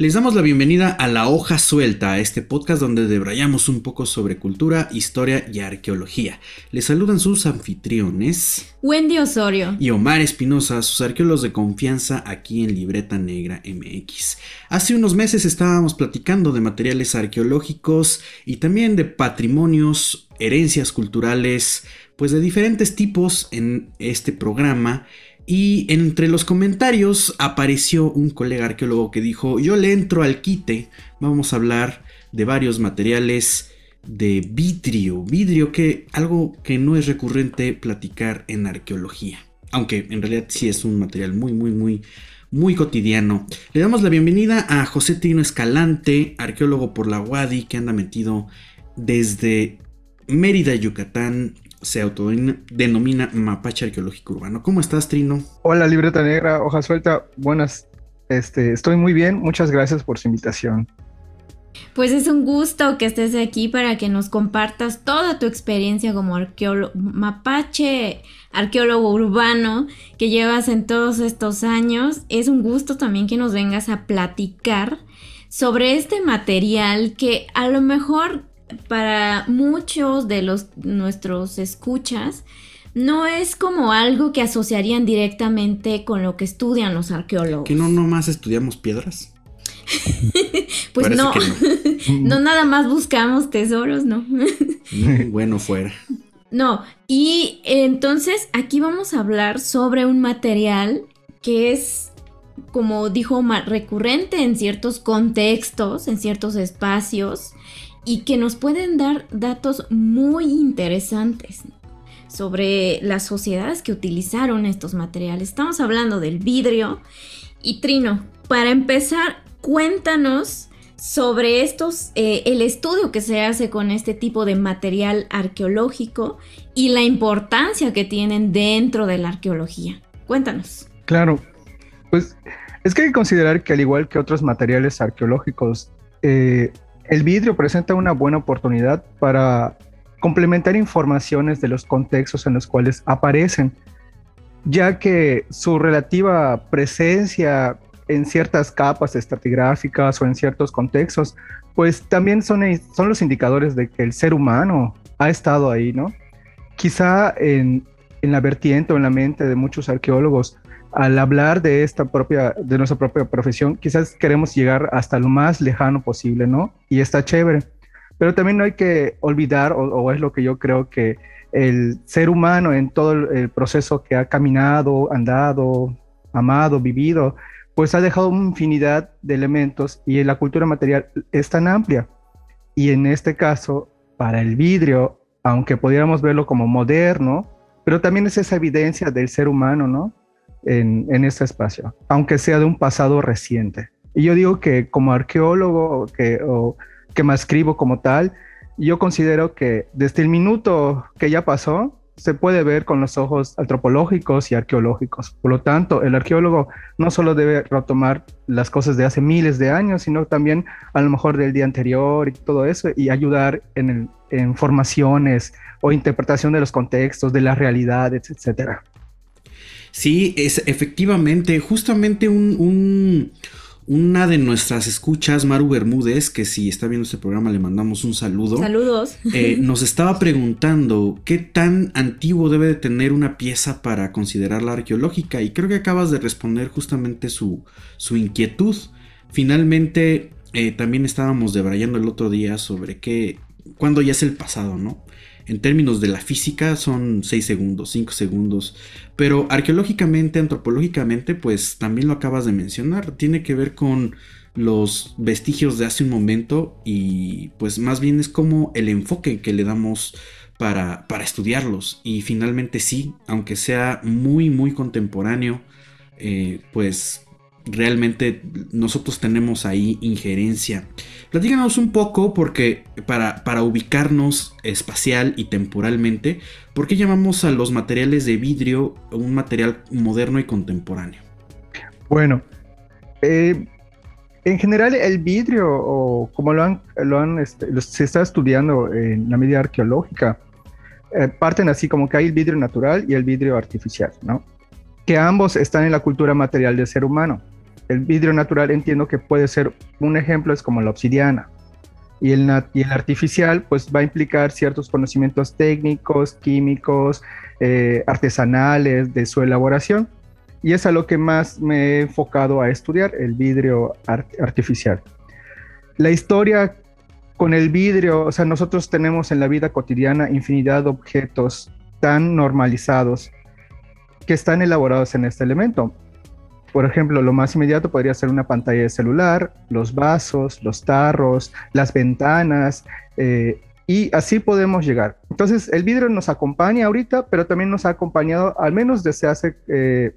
Les damos la bienvenida a La Hoja Suelta, este podcast donde debrayamos un poco sobre cultura, historia y arqueología. Les saludan sus anfitriones Wendy Osorio y Omar Espinosa, sus arqueólogos de confianza aquí en Libreta Negra MX. Hace unos meses estábamos platicando de materiales arqueológicos y también de patrimonios, herencias culturales, pues de diferentes tipos en este programa y entre los comentarios apareció un colega arqueólogo que dijo, yo le entro al quite, vamos a hablar de varios materiales de vidrio, vidrio que algo que no es recurrente platicar en arqueología, aunque en realidad sí es un material muy muy muy muy cotidiano. Le damos la bienvenida a José Trino Escalante, arqueólogo por la UADI que anda metido desde Mérida, Yucatán, se autodenomina mapache arqueológico urbano. ¿Cómo estás, Trino? Hola, libreta negra, hoja suelta. Buenas, este, estoy muy bien. Muchas gracias por su invitación. Pues es un gusto que estés aquí para que nos compartas toda tu experiencia como arqueólogo, mapache, arqueólogo urbano que llevas en todos estos años. Es un gusto también que nos vengas a platicar sobre este material que a lo mejor para muchos de los nuestros escuchas no es como algo que asociarían directamente con lo que estudian los arqueólogos. ¿Que no nomás estudiamos piedras? pues no. no. nada más buscamos tesoros, ¿no? bueno, fuera. No, y entonces aquí vamos a hablar sobre un material que es, como dijo recurrente en ciertos contextos, en ciertos espacios, y que nos pueden dar datos muy interesantes sobre las sociedades que utilizaron estos materiales. Estamos hablando del vidrio. Y Trino, para empezar, cuéntanos sobre estos, eh, el estudio que se hace con este tipo de material arqueológico y la importancia que tienen dentro de la arqueología. Cuéntanos. Claro, pues es que hay que considerar que al igual que otros materiales arqueológicos, eh, el vidrio presenta una buena oportunidad para complementar informaciones de los contextos en los cuales aparecen, ya que su relativa presencia en ciertas capas estratigráficas o en ciertos contextos, pues también son, son los indicadores de que el ser humano ha estado ahí, ¿no? Quizá en, en la vertiente o en la mente de muchos arqueólogos al hablar de esta propia, de nuestra propia profesión, quizás queremos llegar hasta lo más lejano posible, ¿no? Y está chévere. Pero también no hay que olvidar, o, es lo que yo creo que el ser humano en todo el proceso que ha caminado, andado, amado, vivido, pues ha dejado una infinidad de elementos y la cultura material es tan amplia. Y en este caso, para el vidrio, aunque pudiéramos verlo como moderno, pero también es esa evidencia del ser humano, ¿no? En, este espacio, aunque sea de un pasado reciente. Y yo digo que como arqueólogo que, que me escribo como tal, yo considero que desde el minuto que ya pasó, se puede ver con los ojos antropológicos y arqueológicos. Por lo tanto, el arqueólogo no solo debe retomar las cosas de hace miles de años, sino también a lo mejor del día anterior y todo eso, y ayudar en, en formaciones o interpretación de los contextos, de las realidades, etcétera. Sí, es efectivamente, justamente un, una de nuestras escuchas, Maru Bermúdez, que si está viendo este programa le mandamos un saludo. Saludos. Eh, nos estaba preguntando qué tan antiguo debe de tener una pieza para considerarla arqueológica y creo que acabas de responder justamente su, su inquietud. Finalmente, eh, también estábamos debrayando el otro día sobre qué, cuándo ya es el pasado, ¿no? En términos de la física son 6 segundos, 5 segundos, pero arqueológicamente, antropológicamente, pues también lo acabas de mencionar, tiene que ver con los vestigios de hace un momento y pues más bien es como el enfoque que le damos para, para estudiarlos. Y finalmente sí, aunque sea muy muy contemporáneo, eh, pues realmente nosotros tenemos ahí injerencia. Platícanos un poco porque para, para ubicarnos espacial y temporalmente, ¿por qué llamamos a los materiales de vidrio un material moderno y contemporáneo? Bueno, eh, en general el vidrio, o como lo han, lo han este, se está estudiando en la medida arqueológica, eh, parten así como que hay el vidrio natural y el vidrio artificial, ¿no? Que ambos están en la cultura material del ser humano. El vidrio natural entiendo que puede ser un ejemplo, es como la obsidiana. Y el, y el artificial pues va a implicar ciertos conocimientos técnicos, químicos, eh, artesanales de su elaboración y es a lo que más me he enfocado a estudiar, el vidrio artificial. La historia con el vidrio, o sea, nosotros tenemos en la vida cotidiana infinidad de objetos tan normalizados que están elaborados en este elemento. Por ejemplo, lo más inmediato podría ser una pantalla de celular, los vasos, los tarros, las ventanas, eh, y así podemos llegar. Entonces, el vidrio nos acompaña ahorita, pero también nos ha acompañado, al menos desde hace eh,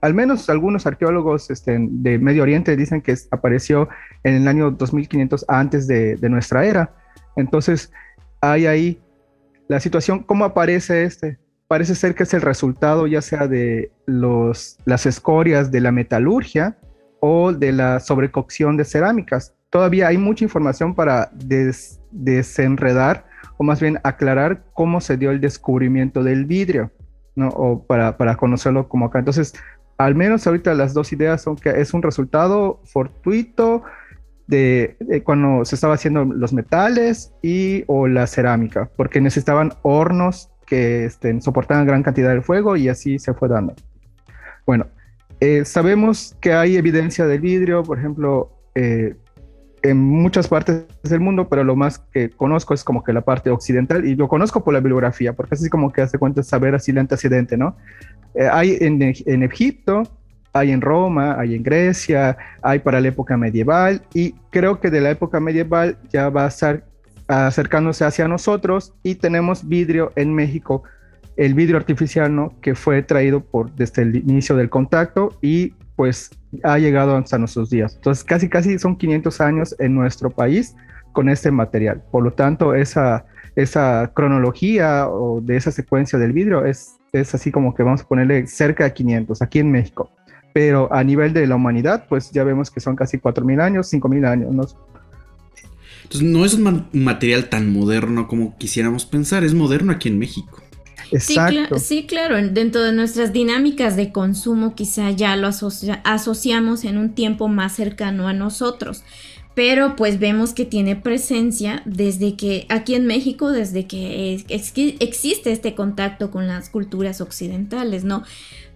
al menos algunos arqueólogos este, de Medio Oriente dicen que apareció en el año 2500 antes de, nuestra era. Entonces, hay ahí la situación, ¿cómo aparece este? Parece ser que es el resultado ya sea de las escorias de la metalurgia o de la sobrecocción de cerámicas. Todavía hay mucha información para desenredar o más bien aclarar cómo se dio el descubrimiento del vidrio. O para, conocerlo como acá. Entonces, al menos ahorita las dos ideas son que es un resultado fortuito de, cuando se estaba haciendo los metales y o la cerámica, porque necesitaban hornos que este, soportaban gran cantidad de fuego y así se fue dando. Bueno, eh, sabemos que hay evidencia del vidrio, por ejemplo, eh, en muchas partes del mundo, pero lo más que conozco es como que la parte occidental y lo conozco por la bibliografía, porque así como que hace cuenta saber así el antecedente, ¿no? Eh, hay en, en, Egipto, hay en Roma, hay en Grecia, hay para la época medieval y creo que de la época medieval ya va a estar acercándose hacia nosotros y tenemos vidrio en México, el vidrio artificial, ¿no? Que fue traído por desde el inicio del contacto y pues ha llegado hasta nuestros días. Entonces, casi, casi son 500 años en nuestro país con este material. Por lo tanto, esa, esa cronología o de esa secuencia del vidrio es, es así como que vamos a ponerle cerca de 500 aquí en México. Pero a nivel de la humanidad, pues ya vemos que son casi 4.000 años, 5.000 años. ¿no? Entonces, no es un material tan moderno como quisiéramos pensar, es moderno aquí en México. Sí, claro, dentro de nuestras dinámicas de consumo quizá ya lo asociamos en un tiempo más cercano a nosotros, pero pues vemos que tiene presencia desde que aquí en México, desde que existe este contacto con las culturas occidentales, ¿no?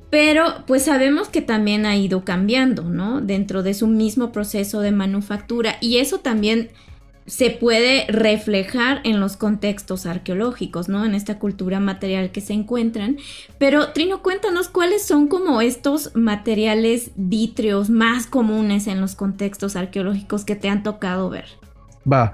Pero pues sabemos que también ha ido cambiando, ¿no? Dentro de su mismo proceso de manufactura y eso también se puede reflejar en los contextos arqueológicos, ¿no? En esta cultura material que se encuentran. Pero Trino, cuéntanos cuáles son como estos materiales vítreos más comunes en los contextos arqueológicos que te han tocado ver. Va.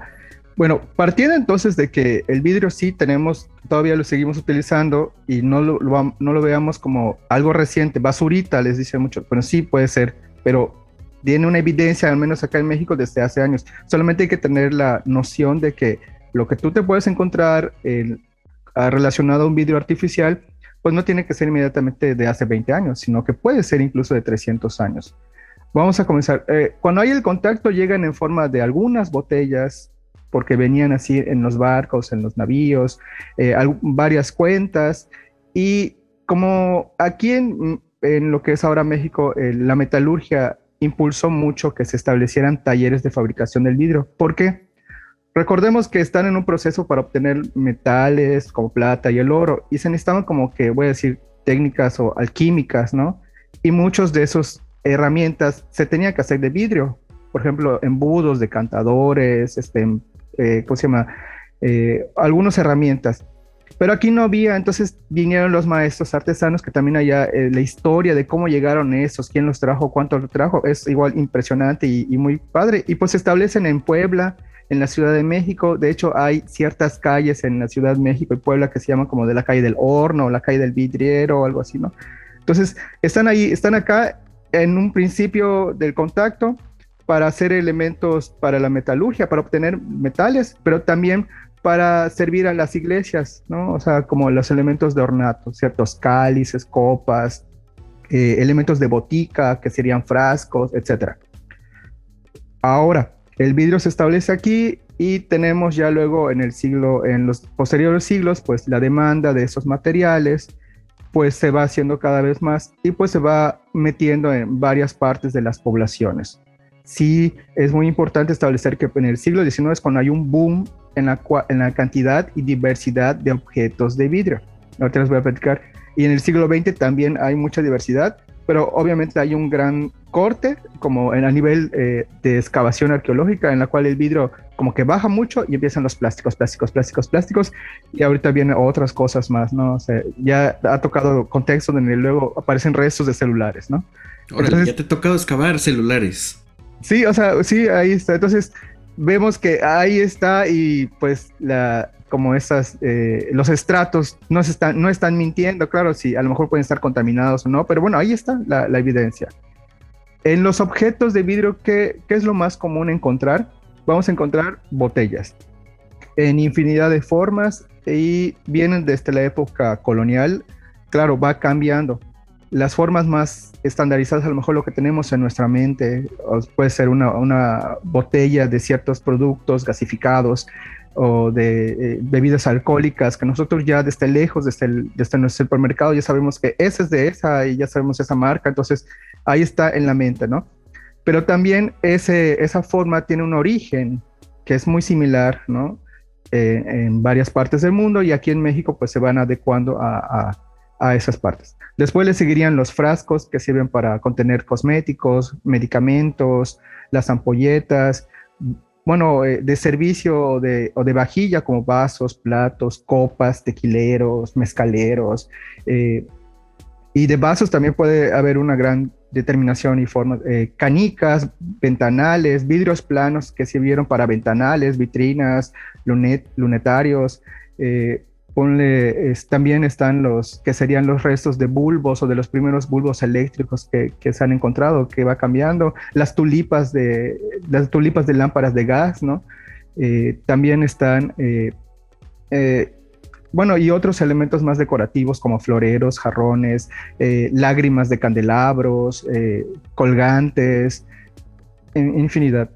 Bueno, partiendo entonces de que el vidrio sí tenemos, todavía lo seguimos utilizando y no lo, no lo veamos como algo reciente, basurita, les dice mucho, pero sí puede ser, pero tiene una evidencia, al menos acá en México, desde hace años. Solamente hay que tener la noción de que lo que tú te puedes encontrar ah, relacionado a un vidrio artificial, pues no tiene que ser inmediatamente de hace 20 años, sino que puede ser incluso de 300 años. Vamos a comenzar. Eh, cuando hay el contacto, llegan en forma de algunas botellas, porque venían así en los barcos, en los navíos, eh, varias cuentas. Y como aquí en, lo que es ahora México, eh, la metalurgia impulsó mucho que se establecieran talleres de fabricación del vidrio. ¿Por qué? Recordemos que están en un proceso para obtener metales como plata y el oro y se necesitaban como que, voy a decir, técnicas o alquímicas, ¿no? Y muchos de esas herramientas se tenían que hacer de vidrio. Por ejemplo, embudos, decantadores, este, eh, ¿cómo se llama? Eh, algunas herramientas. Pero aquí no había, entonces vinieron los maestros artesanos que también allá eh, la historia de cómo llegaron esos, quién los trajo, cuánto los trajo, es igual impresionante y, muy padre. Y pues se establecen en Puebla, en la Ciudad de México. De hecho, hay ciertas calles en la Ciudad de México y Puebla que se llaman como de la calle del horno, la calle del vidriero o algo así, ¿no? Entonces, están ahí, están acá en un principio del contacto para hacer elementos para la metalurgia, para obtener metales, pero también para servir a las iglesias, ¿no? O sea, como los elementos de ornato, ciertos cálices, copas, eh, elementos de botica, que serían frascos, etc. Ahora, el vidrio se establece aquí y tenemos ya luego en el siglo, en los posteriores siglos, pues la demanda de esos materiales, pues se va haciendo cada vez más y pues se va metiendo en varias partes de las poblaciones. Sí, es muy importante establecer que en el siglo XIX es cuando hay un boom en la, en la cantidad y diversidad de objetos de vidrio. Ahorita les voy a platicar. Y en el siglo XX también hay mucha diversidad, pero obviamente hay un gran corte como en, a nivel eh, de excavación arqueológica en la cual el vidrio como que baja mucho y empiezan los plásticos, plásticos, plásticos, plásticos y ahorita vienen otras cosas más, ¿no? O sea, ya ha tocado contexto donde luego aparecen restos de celulares, ¿no? Ahora ya te ha tocado excavar celulares. Sí, o sea, sí, ahí está. Entonces, vemos que ahí está y pues la, como esas, eh, los estratos no, se están, no están mintiendo, claro, sí, a lo mejor pueden estar contaminados o no, pero bueno, ahí está la, evidencia. En los objetos de vidrio, ¿qué, ¿qué, es lo más común encontrar? Vamos a encontrar botellas en infinidad de formas y vienen desde la época colonial. Claro, va cambiando las formas más estandarizadas, a lo mejor lo que tenemos en nuestra mente, puede ser una, botella de ciertos productos gasificados o de eh, bebidas alcohólicas, que nosotros ya desde lejos, desde, el, desde nuestro supermercado, ya sabemos que esa es de esa y ya sabemos esa marca, entonces ahí está en la mente, ¿no? Pero también ese, esa forma tiene un origen que es muy similar, ¿no? Eh, en varias partes del mundo y aquí en México pues se van adecuando a esas partes. Después le seguirían los frascos que sirven para contener cosméticos, medicamentos, las ampolletas, bueno, eh, de servicio o de, vajilla como vasos, platos, copas, tequileros, mezcaleros. Eh, y de vasos también puede haber una gran determinación y forma. Eh, canicas, ventanales, vidrios planos que sirvieron para ventanales, vitrinas, lunet, lunetarios, También están los que serían los restos de bulbos o de los primeros bulbos eléctricos que, se han encontrado, que va cambiando, las tulipas de, las tulipas de lámparas de gas, ¿no? Eh, también están, eh, eh, bueno, y otros elementos más decorativos como floreros, jarrones, lágrimas de candelabros, colgantes, infinidad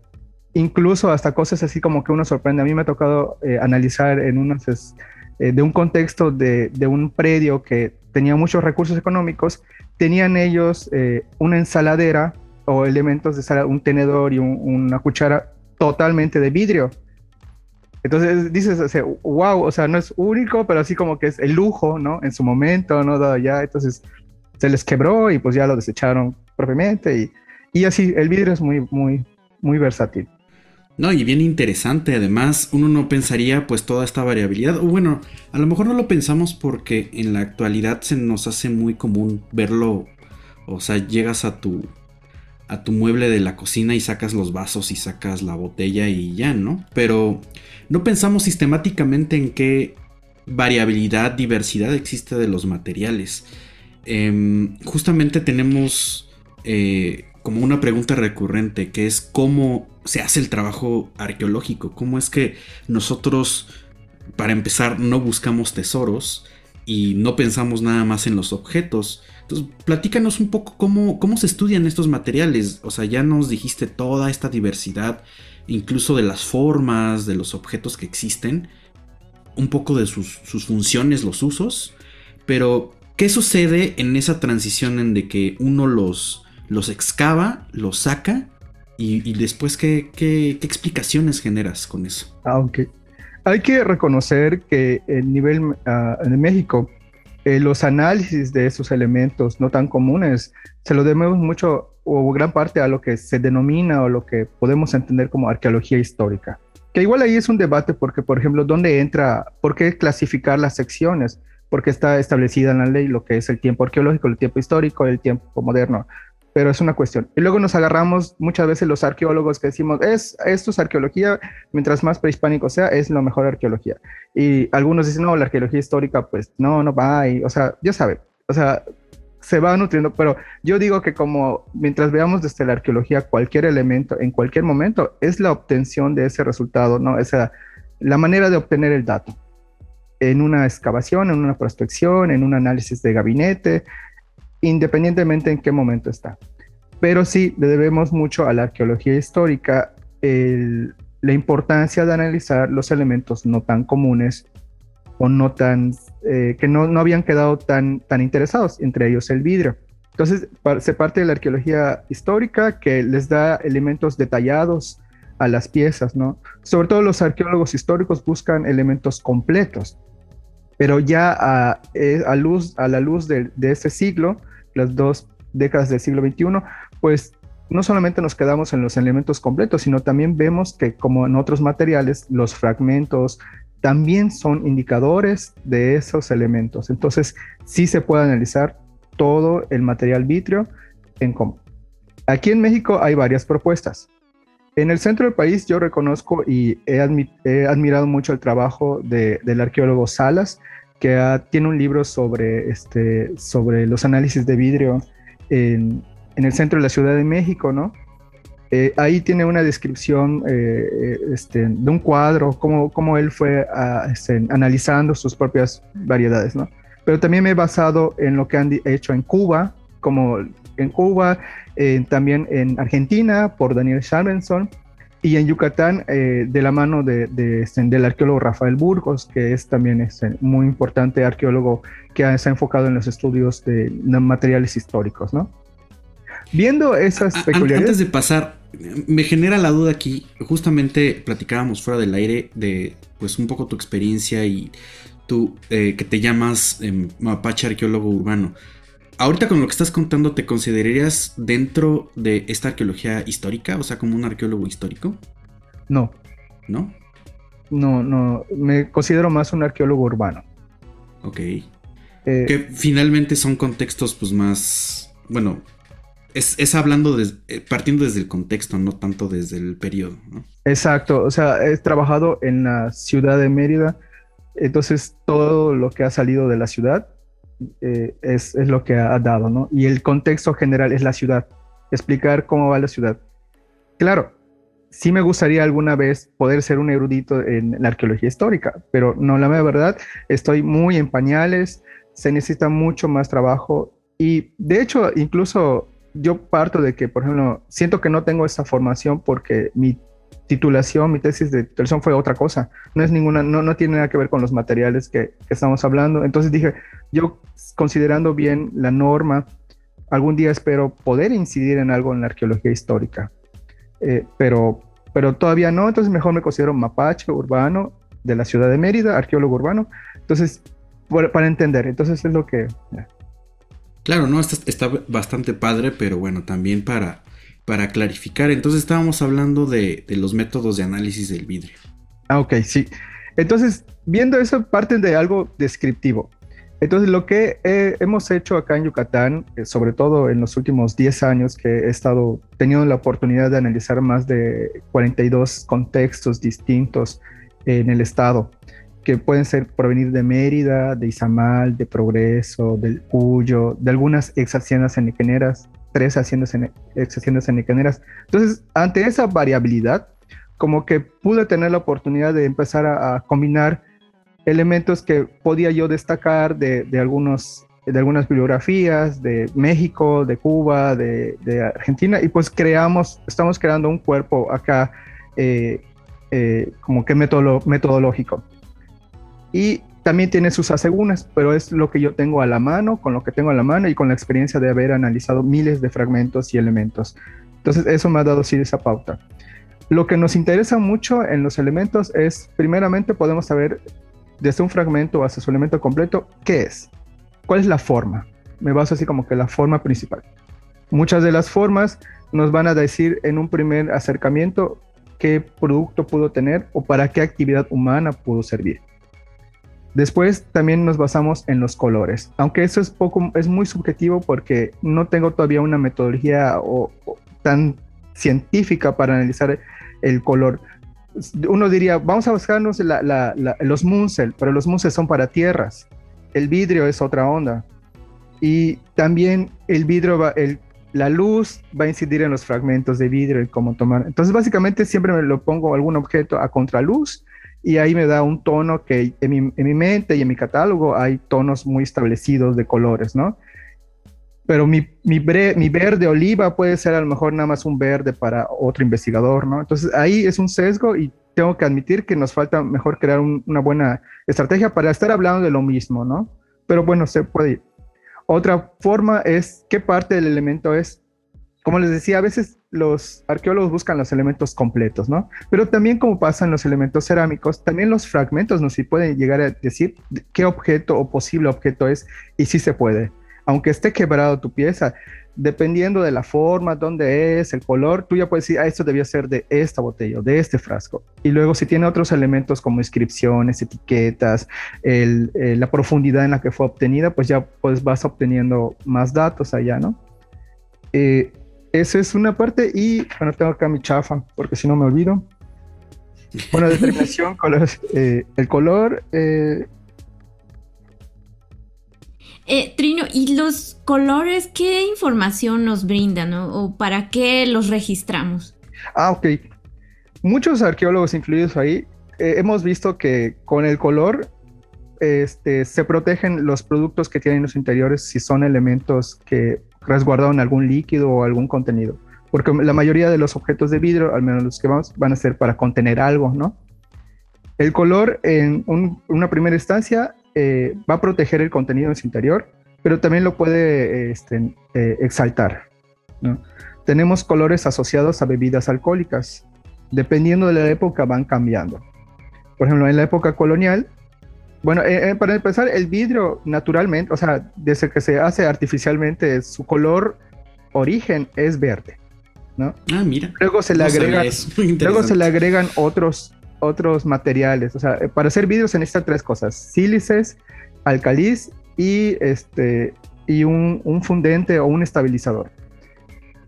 incluso hasta cosas así como que uno sorprende. A mí me ha tocado analizar en unas eh, de un contexto de, un predio que tenía muchos recursos económicos, tenían ellos eh, una ensaladera o elementos de sala, un tenedor y una cuchara totalmente de vidrio. Entonces dices, wow, o sea, no es único, pero así como que es el lujo, ¿no? En su momento, ¿no? Ya, entonces se les quebró y pues ya lo desecharon propiamente y, y así, el vidrio es muy, muy, muy versátil. No, y bien interesante, además uno no pensaría pues toda esta variabilidad, o bueno, a lo mejor no lo pensamos porque en la actualidad se nos hace muy común verlo, o sea, llegas a tu a tu mueble de la cocina y sacas los vasos y sacas la botella y ya, ¿no? Pero no pensamos sistemáticamente en qué variabilidad, diversidad existe de los materiales. Em, justamente tenemos eh, como una pregunta recurrente, que es cómo se hace el trabajo arqueológico, cómo es que nosotros, para empezar, no buscamos tesoros y no pensamos nada más en los objetos. Entonces, platícanos un poco cómo, cómo se estudian estos materiales. O sea, ya nos dijiste toda esta diversidad, incluso de las formas, de los objetos que existen, un poco de sus, sus funciones, los usos, pero ¿qué sucede en esa transición en de que uno los los excava, los saca y, después ¿qué, ¿qué, explicaciones generas con eso. Aunque ah, hay que reconocer que el nivel ah, en México, eh, los análisis de esos elementos no tan comunes se lo debemos mucho o gran parte a lo que se denomina o lo que podemos entender como arqueología histórica. Que igual ahí es un debate porque, por ejemplo, ¿dónde entra? ¿Por qué clasificar las secciones? Porque está establecida en la ley lo que es el tiempo arqueológico, el tiempo histórico, el tiempo moderno pero es una cuestión. Y luego nos agarramos muchas veces los arqueólogos que decimos, es, esto es arqueología, mientras más prehispánico sea, es la mejor arqueología. Y algunos dicen, no, la arqueología histórica, pues no, no va, y, o sea, ya sabe, o sea, se va nutriendo, pero yo digo que como mientras veamos desde la arqueología cualquier elemento, en cualquier momento, es la obtención de ese resultado, ¿no? Esa, la manera de obtener el dato en una excavación, en una prospección, en un análisis de gabinete, independientemente en qué momento está. Pero sí le debemos mucho a la arqueología histórica la importancia de analizar los elementos no tan comunes o no tan, eh, que no, no, habían quedado tan, tan interesados, entre ellos el vidrio. Entonces, se parte de la arqueología histórica que les da elementos detallados a las piezas, ¿no? Sobre todo los arqueólogos históricos buscan elementos completos, pero ya a, eh, a luz, a la luz de, de ese siglo, las dos décadas del siglo XXI, pues no solamente nos quedamos en los elementos completos, sino también vemos que como en otros materiales, los fragmentos también son indicadores de esos elementos. Entonces, sí se puede analizar todo el material vitrio en común. Aquí en México hay varias propuestas. En el centro del país yo reconozco y he, admirado mucho el trabajo del arqueólogo Salas, que tiene un libro sobre, este, sobre los análisis de vidrio en, en el centro de la Ciudad de México, ¿no? Eh, ahí tiene una descripción eh, eh, este, de un cuadro, cómo, cómo él fue ah, este, analizando sus propias variedades, ¿no? Pero también me he basado en lo que han hecho en Cuba, como en Cuba, también en Argentina por Daniel Sharbenson y en Yucatán de la mano de, este, del arqueólogo Rafael Burgos, que es también este, muy importante arqueólogo que se ha enfocado en los estudios de materiales históricos, ¿no? Viendo esas peculiaridades. Antes de pasar, me genera la duda aquí. Justamente platicábamos fuera del aire de, pues, un poco tu experiencia y tú eh, que te llamas em, mapache arqueólogo urbano. Ahorita con lo que estás contando, ¿te considerarías dentro de esta arqueología histórica? O sea, como un arqueólogo histórico. No. ¿No? No, no. Me considero más un arqueólogo urbano. Ok. Eh, que finalmente son contextos, pues más. Bueno, es, hablando, eh, partiendo desde el contexto, no tanto desde el periodo. Exacto, o sea, he trabajado en la ciudad de Mérida, entonces todo lo que ha salido de la ciudad eh, es, lo que ha dado, ¿no? Y el contexto general es la ciudad, explicar cómo va la ciudad. Claro, sí me gustaría alguna vez poder ser un erudito en la arqueología histórica, pero no, la verdad, estoy muy en pañales, se necesita mucho más trabajo y de hecho incluso yo parto de que, por ejemplo, siento que no tengo esa formación porque mi titulación, mi tesis de titulación fue otra cosa. No es ninguna, no, no tiene nada que ver con los materiales que, estamos hablando. Entonces dije, yo considerando bien la norma, algún día espero poder incidir en algo en la arqueología histórica. Eh, pero, pero todavía no, entonces mejor me considero mapache urbano de la ciudad de Mérida, arqueólogo urbano. Entonces, para entender, entonces es lo que... Claro, ¿no? Está, bastante padre, pero bueno, también para, para clarificar. Entonces estábamos hablando de, los métodos de análisis del vidrio. Ah, ok, sí. Entonces, viendo eso, parte de algo descriptivo. Entonces, lo que hemos hecho acá en Yucatán, eh, sobre todo en los últimos 10 años que he estado teniendo la oportunidad de analizar más de 42 contextos distintos en el estado, que pueden ser provenir de Mérida, de Izamal, de Progreso, del Cuyo, de algunas ex haciendas eniqueneras, tres haciendas ex haciendas eniqueneras. Entonces, ante esa variabilidad, como que pude tener la oportunidad de empezar a, combinar elementos que podía yo destacar de, de, algunos, de algunas bibliografías de México, de Cuba, de, de, Argentina, y pues creamos, estamos creando un cuerpo acá eh, eh, como que metodológico y también tiene sus asegúnes, pero es lo que yo tengo a la mano, con lo que tengo a la mano y con la experiencia de haber analizado miles de fragmentos y elementos. Entonces eso me ha dado sí esa pauta. Lo que nos interesa mucho en los elementos es, primeramente podemos saber desde un fragmento hasta su elemento completo, ¿qué es? ¿Cuál es la forma? Me baso así como que la forma principal. Muchas de las formas nos van a decir en un primer acercamiento qué producto pudo tener o para qué actividad humana pudo servir. Después también nos basamos en los colores, aunque eso es poco, es muy subjetivo porque no tengo todavía una metodología tan científica para analizar el color. Uno diría, vamos a buscarnos los Munsell, pero los Munsell son para tierras. El vidrio es otra onda. Y también el vidrio, va, el, la luz va a incidir en los fragmentos de vidrio y cómo tomar. Entonces, básicamente siempre me lo pongo algún objeto a contraluz y ahí me da un tono que en mi, mente y en mi catálogo hay tonos muy establecidos de colores, ¿no? pero mi, mi, mi, verde oliva puede ser a lo mejor nada más un verde para otro investigador, ¿no? Entonces ahí es un sesgo y tengo que admitir que nos falta mejor crear una buena estrategia para estar hablando de lo mismo, ¿no? Pero bueno, se puede ir. Otra forma es qué parte del elemento es. Como les decía, a veces los arqueólogos buscan los elementos completos, ¿no? Pero también como pasa en los elementos cerámicos, también los fragmentos nos sí pueden llegar a decir qué objeto o posible objeto es y sí se puede. Aunque esté quebrado tu pieza, dependiendo de la forma, dónde es, el color, tú ya puedes decir, ah, esto debía ser de esta botella de este frasco. Y luego si tiene otros elementos como inscripciones, etiquetas, eh, la profundidad en la que fue obtenida, pues ya pues vas obteniendo más datos allá, ¿no? Eh, esa es una parte y, bueno, tengo acá mi chafa, porque si no me olvido. Bueno, determinación, colores, eh, el color. Eh, eh, Trino, ¿y los colores qué información nos brindan o para qué los registramos? Ah, ok. Muchos arqueólogos incluidos ahí hemos visto que con el color este, se protegen los productos que tienen los interiores si son elementos que resguardaron algún líquido o algún contenido. Porque la mayoría de los objetos de vidrio, al menos los que vamos, van a ser para contener algo, ¿no? El color en una primera instancia eh, va a proteger el contenido en su interior, pero también lo puede este, eh, exaltar. Tenemos colores asociados a bebidas alcohólicas. Dependiendo de la época van cambiando. Por ejemplo, en la época colonial bueno, eh, eh, para empezar, el vidrio naturalmente, o sea, desde que se hace artificialmente, su color origen es verde, ¿no? Ah, mira. Luego se le, agregan, luego se le agregan otros, otros materiales. O sea, eh, para hacer vidrio se necesitan tres cosas: sílices, alcaliz y, este, y un, un fundente o un estabilizador.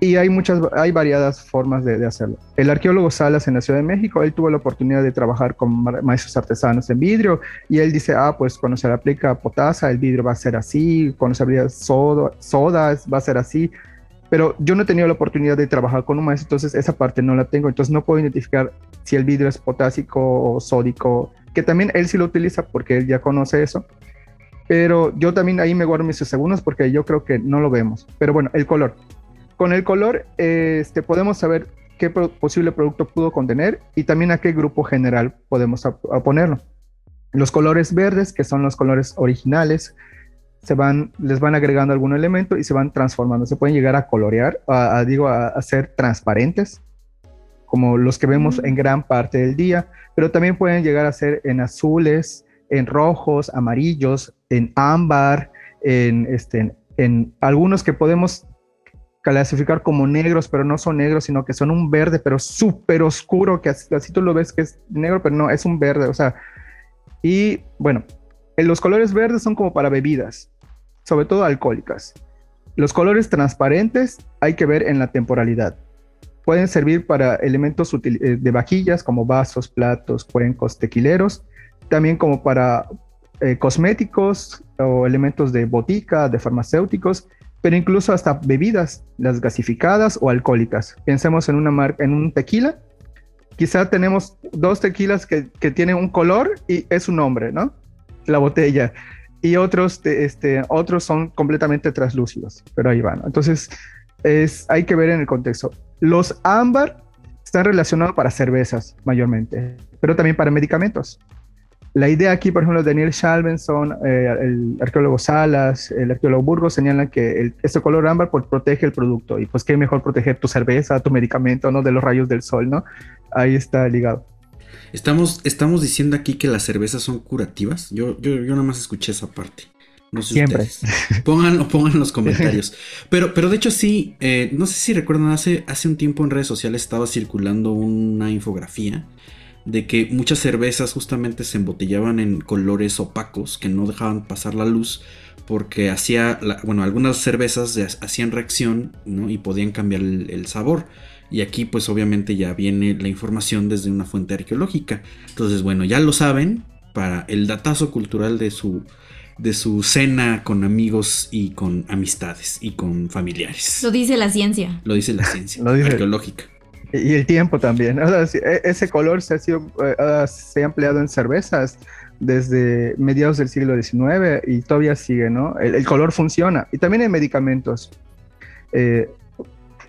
Y hay muchas, hay variadas formas de, hacerlo. El arqueólogo Salas en la Ciudad de México, él tuvo la oportunidad de trabajar con maestros artesanos en vidrio y él dice, ah, pues cuando se le aplica potasa, el vidrio va a ser así, cuando se aplica soda, sodas, va a ser así. Pero yo no he tenido la oportunidad de trabajar con un maestro, entonces esa parte no la tengo, entonces no puedo identificar si el vidrio es potásico o sódico, que también él sí lo utiliza porque él ya conoce eso. Pero yo también ahí me guardo mis segundos porque yo creo que no lo vemos. Pero bueno, el color. Con el color este, podemos saber qué posible producto pudo contener y también a qué grupo general podemos ponerlo. Los colores verdes, que son los colores originales, se van, les van agregando algún elemento y se van transformando. Se pueden llegar a colorear, a, digo, a, ser transparentes, como los que vemos en gran parte del día, pero también pueden llegar a ser en azules, en rojos, amarillos, en ámbar, en, este, en algunos que podemos clasificar como negros, pero no son negros, sino que son un verde, pero súper oscuro, que así, tú lo ves que es negro, pero no, es un verde, o sea, y bueno, los colores verdes son como para bebidas, sobre todo alcohólicas. Los colores transparentes hay que ver en la temporalidad. Pueden servir para elementos eh, de vajillas como vasos, platos, cuencos, tequileros, también como para eh, cosméticos o elementos de botica, de farmacéuticos, pero incluso hasta bebidas, las gasificadas o alcohólicas. Pensemos en una marca, en un tequila. Quizá tenemos dos tequilas que, que tienen un color y es un nombre, ¿no? La botella. Y otros, este, otros son completamente translúcidos, pero ahí van. Entonces, es, hay que ver en el contexto. Los ámbar están relacionados para cervezas mayormente, pero también para medicamentos. La idea aquí, por ejemplo, Daniel Shalvenson, eh, el arqueólogo Salas, el arqueólogo Burgos señalan que este color ámbar pues, protege el producto y pues qué mejor proteger tu cerveza, tu medicamento, ¿no? De los rayos del sol, ¿no? Ahí está ligado. Estamos, estamos diciendo aquí que las cervezas son curativas. Yo, yo, yo nada más escuché esa parte. No sé Siempre. Pónganlo, pongan en los comentarios. Pero, pero de hecho sí, eh, no sé si recuerdan, hace, hace un tiempo en redes sociales estaba circulando una infografía de que muchas cervezas justamente se embotellaban en colores opacos que no dejaban pasar la luz porque hacía, bueno, algunas cervezas hacían reacción y podían cambiar el, sabor. Y aquí pues obviamente ya viene la información desde una fuente arqueológica. Entonces bueno, ya lo saben para el datazo cultural de su, de su cena con amigos y con amistades y con familiares. Lo dice la ciencia. Lo dice la ciencia arqueológica. Y el tiempo también. E, ese color se ha, sido, eh, se ha empleado en cervezas desde mediados del siglo XIX y todavía sigue, ¿no? El, color funciona. Y también hay medicamentos. Eh,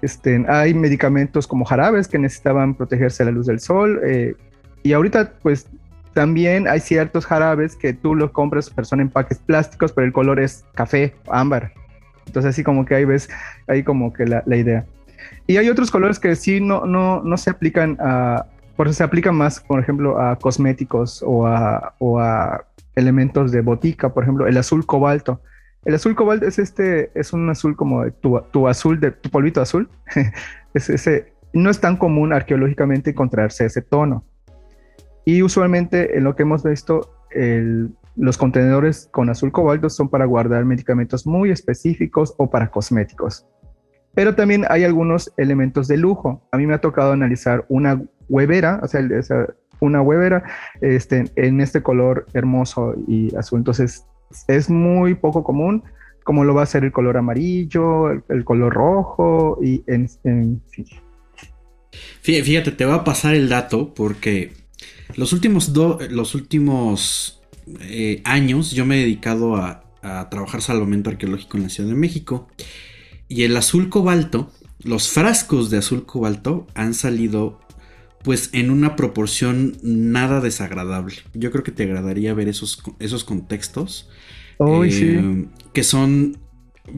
este, hay medicamentos como jarabes que necesitaban protegerse a la luz del sol. Eh, y ahorita, pues, también hay ciertos jarabes que tú los compras, pero son empaques plásticos, pero el color es café, ámbar. Entonces, así como que ahí ves, ahí como que la, la idea. Y hay otros colores que sí no, no, no se aplican a, por eso se aplica más, por ejemplo, a cosméticos o a, o a elementos de botica, por ejemplo, el azul cobalto. El azul cobalto es este, es un azul como tu, tu azul, de tu polvito azul. es ese, no es tan común arqueológicamente encontrarse ese tono. Y usualmente en lo que hemos visto, los contenedores con azul cobalto son para guardar medicamentos muy específicos o para cosméticos. Pero también hay algunos elementos de lujo. A mí me ha tocado analizar una huevera, o sea, una huevera este, en este color hermoso y azul. Entonces, es muy poco común, como lo va a ser el color amarillo, el, color rojo y en, fin. Fíjate, te va a pasar el dato porque los últimos, los últimos eh, años yo me he dedicado a, a trabajar salvamento arqueológico en la Ciudad de México y el azul cobalto, los frascos de azul cobalto han salido pues en una proporción nada desagradable. Yo creo que te agradaría ver esos, esos contextos. Eh, que son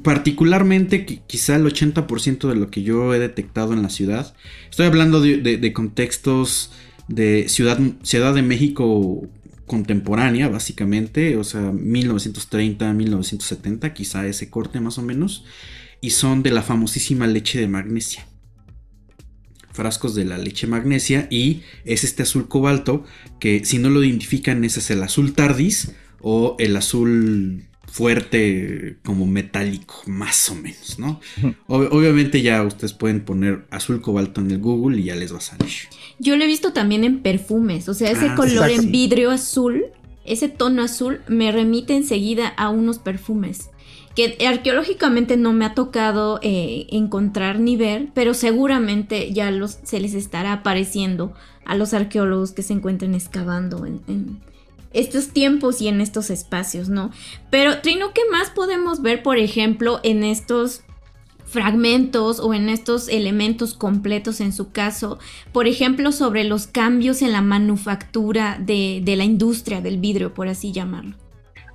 particularmente quizá el 80% de lo que yo he detectado en la ciudad. Estoy hablando de, contextos de ciudad, ciudad de México contemporánea, básicamente, o sea, 1930, 1970, quizá ese corte más o menos, y son de la famosísima leche de magnesia frascos de la leche magnesia y es este azul cobalto que si no lo identifican ese es el azul tardis o el azul fuerte como metálico, más o menos, ¿no? obviamente ya ustedes pueden poner azul cobalto en el Google y ya les va a salir. Yo lo he visto también en perfumes, o sea, ese ah, color en vidrio azul, ese tono azul me remite enseguida a unos perfumes que arqueológicamente no me ha tocado eh, encontrar ni ver, pero seguramente ya los, se les estará apareciendo a los arqueólogos que se encuentren excavando en, estos tiempos y en estos espacios, ¿no? Pero Trino, ¿qué más podemos ver, por ejemplo, en estos fragmentos o en estos elementos completos en su caso, por ejemplo, sobre los cambios en la manufactura de la industria del vidrio, por así llamarlo?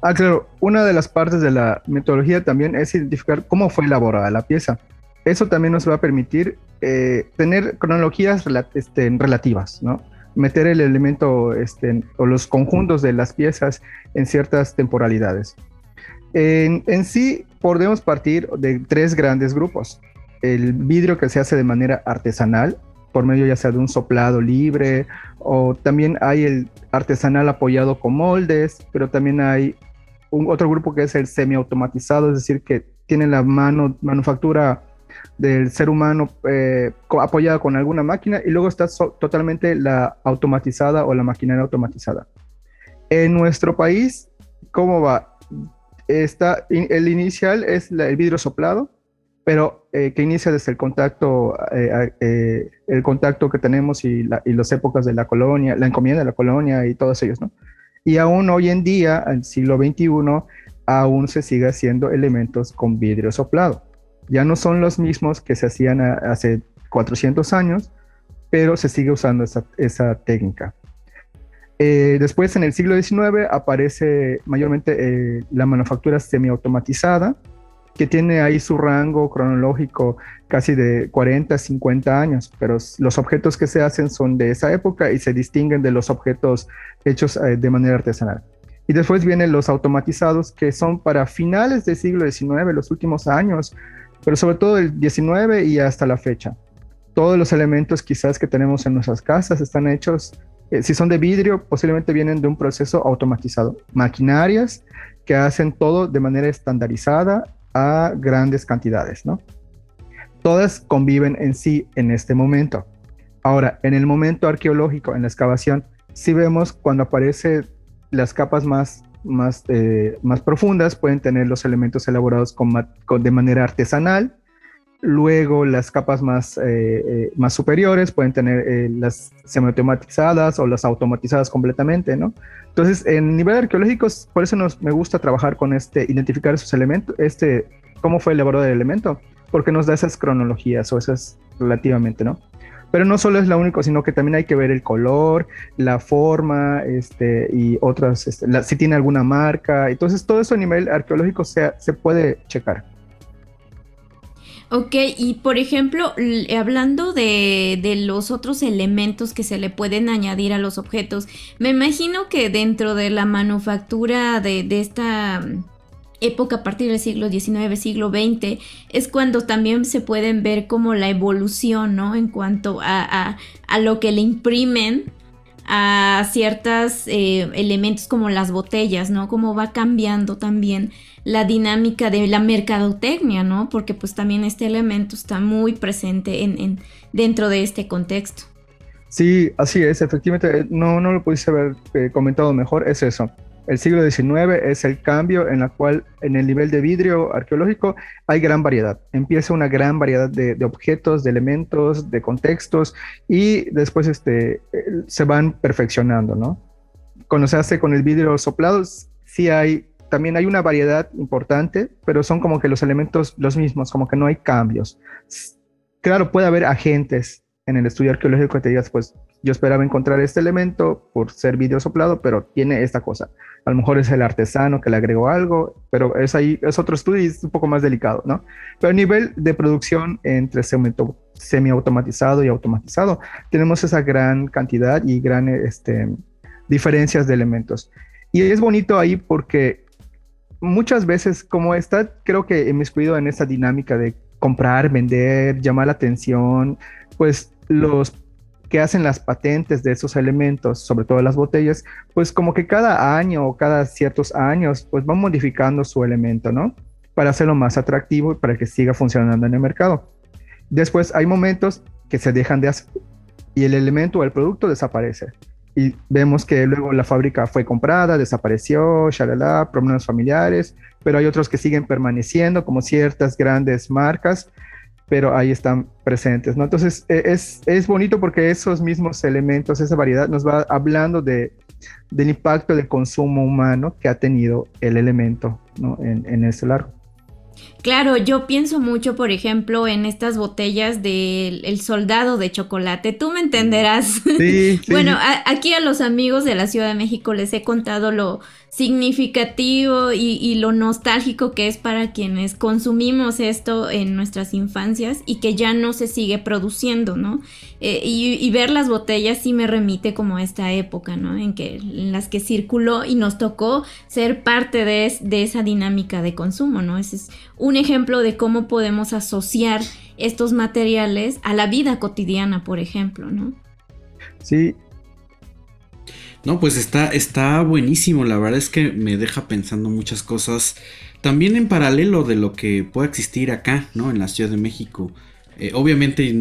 Ah, claro, una de las partes de la metodología también es identificar cómo fue elaborada la pieza. Eso también nos va a permitir eh, tener cronologías este, relativas, ¿no? Meter el elemento este, o los conjuntos de las piezas en ciertas temporalidades. En, en, sí, podemos partir de tres grandes grupos. El vidrio que se hace de manera artesanal, por medio ya sea de un soplado libre, o también hay el artesanal apoyado con moldes, pero también hay un, otro grupo que es el semiautomatizado, es decir, que tiene la mano, manufactura del ser humano eh, apoyada con alguna máquina y luego está totalmente la automatizada o la maquinaria automatizada. En nuestro país, ¿cómo va? Está, el inicial es el vidrio soplado, pero eh, que inicia desde el contacto, eh, el contacto que tenemos y, y las épocas de la colonia, la encomienda de la colonia y todos ellos, ¿no? Y aún hoy en día, el siglo XXI, aún se sigue haciendo elementos con vidrio soplado. Ya no son los mismos que se hacían hace 400 años, pero se sigue usando esa, técnica. Eh, después, en el siglo XIX, aparece mayormente eh, la manufactura semiautomatizada, que tiene ahí su rango cronológico casi de 40, 50 años, pero los objetos que se hacen son de esa época y se distinguen de los objetos hechos eh, de manera artesanal. Y después vienen los automatizados que son para finales del siglo XIX, los últimos años, pero sobre todo el XIX y hasta la fecha. Todos los elementos quizás que tenemos en nuestras casas están hechos, eh, si son de vidrio, posiblemente vienen de un proceso automatizado. Maquinarias que hacen todo de manera estandarizada a grandes cantidades, ¿no? Todas conviven en sí en este momento. Ahora, en el momento arqueológico, en la excavación, si vemos cuando aparecen las capas más, más, eh, más profundas, pueden tener los elementos elaborados con, de manera artesanal Luego las capas más, eh, eh, más superiores pueden tener eh, las semiautomatizadas o las automatizadas completamente, ¿no? Entonces, en nivel arqueológico, por eso nos, me gusta trabajar con este, identificar esos elementos, este, cómo fue elaborado el elemento, porque nos da esas cronologías o esas relativamente, ¿no? Pero no solo es lo único, sino que también hay que ver el color, la forma, este, y otras, este, si tiene alguna marca. Entonces, todo eso a nivel arqueológico se, se puede checar. Ok, y por ejemplo, hablando de, de, los otros elementos que se le pueden añadir a los objetos, me imagino que dentro de la manufactura de, de esta mm, época a partir del siglo XIX, siglo XX, es cuando también se pueden ver como la evolución, ¿no? En cuanto a, a, a lo que le imprimen a ciertos eh, elementos como las botellas, ¿no? Cómo va cambiando también la dinámica de la mercadotecnia, ¿no? Porque pues también este elemento está muy presente en, dentro de este contexto. Sí, así es, efectivamente, no, no lo pudiste haber eh, comentado mejor, es eso. El siglo XIX es el cambio en la cual en el nivel de vidrio arqueológico hay gran variedad. Empieza una gran variedad de, objetos, de elementos, de contextos y después este, se van perfeccionando, ¿no? Cuando se hace con el vidrio soplado, sí hay, también hay una variedad importante, pero son como que los elementos los mismos, como que no hay cambios. Claro, puede haber agentes en el estudio arqueológico que te digas, pues yo esperaba encontrar este elemento por ser vidrio soplado, pero tiene esta cosa. A lo mejor es el artesano que le agregó algo, pero es ahí, es otro estudio y es un poco más delicado, ¿no? Pero a nivel de producción entre semiautomatizado y automatizado, tenemos esa gran cantidad y gran este, diferencias de elementos. Y es bonito ahí porque muchas veces, como está, creo que inmiscuido en esa dinámica de comprar, vender, llamar la atención, pues los que hacen las patentes de esos elementos, sobre todo las botellas, pues como que cada año o cada ciertos años, pues van modificando su elemento, ¿no? Para hacerlo más atractivo y para que siga funcionando en el mercado. Después hay momentos que se dejan de hacer y el elemento o el producto desaparece. Y vemos que luego la fábrica fue comprada, desapareció, shalala, problemas familiares, pero hay otros que siguen permaneciendo, como ciertas grandes marcas pero ahí están presentes, ¿no? Entonces e, es, es bonito porque esos mismos elementos, esa variedad, nos va hablando de, del impacto del consumo humano que ha tenido el elemento ¿no? en, en ese largo. Claro, yo pienso mucho, por ejemplo, en estas botellas del soldado de chocolate. Tú me entenderás. Sí, bueno, aquí a los amigos de la Ciudad de México les he contado lo significativo y, lo nostálgico que es para quienes consumimos esto en nuestras infancias y que ya no se sigue produciendo, ¿no? Eh, y, ver las botellas sí me remite como a esta época, ¿no? En, que, en las que circuló y nos tocó ser parte de, de esa dinámica de consumo, ¿no? Ese es un ejemplo de cómo podemos asociar estos materiales a la vida cotidiana, por ejemplo, ¿no? Sí, no, pues está, está buenísimo. La verdad es que me deja pensando muchas cosas. También en paralelo de lo que pueda existir acá, ¿no? En la Ciudad de México. Eh, obviamente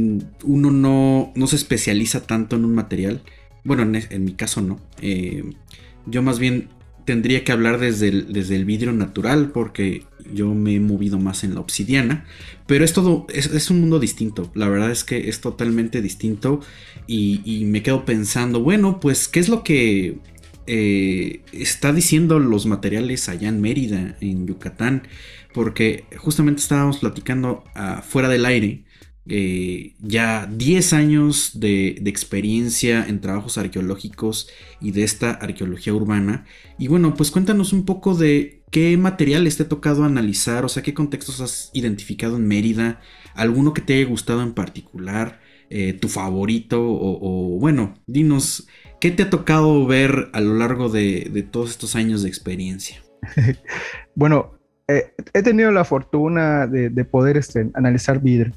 uno no, no, se especializa tanto en un material. Bueno, en, mi caso no. Eh, yo más bien tendría que hablar desde el, desde el vidrio natural porque yo me he movido más en la obsidiana. Pero es todo, es, un mundo distinto. La verdad es que es totalmente distinto. Y, me quedo pensando, bueno, pues, ¿qué es lo que eh, está diciendo los materiales allá en Mérida, en Yucatán? Porque justamente estábamos platicando fuera del aire eh, ya 10 años de, experiencia en trabajos arqueológicos y de esta arqueología urbana. Y bueno, pues cuéntanos un poco de qué materiales te ha tocado analizar, o sea, qué contextos has identificado en Mérida, alguno que te haya gustado en particular, eh, tu favorito, o, bueno, dinos, ¿qué te ha tocado ver a lo largo de, todos estos años de experiencia? bueno, eh, he tenido la fortuna de, poder este, analizar vidrio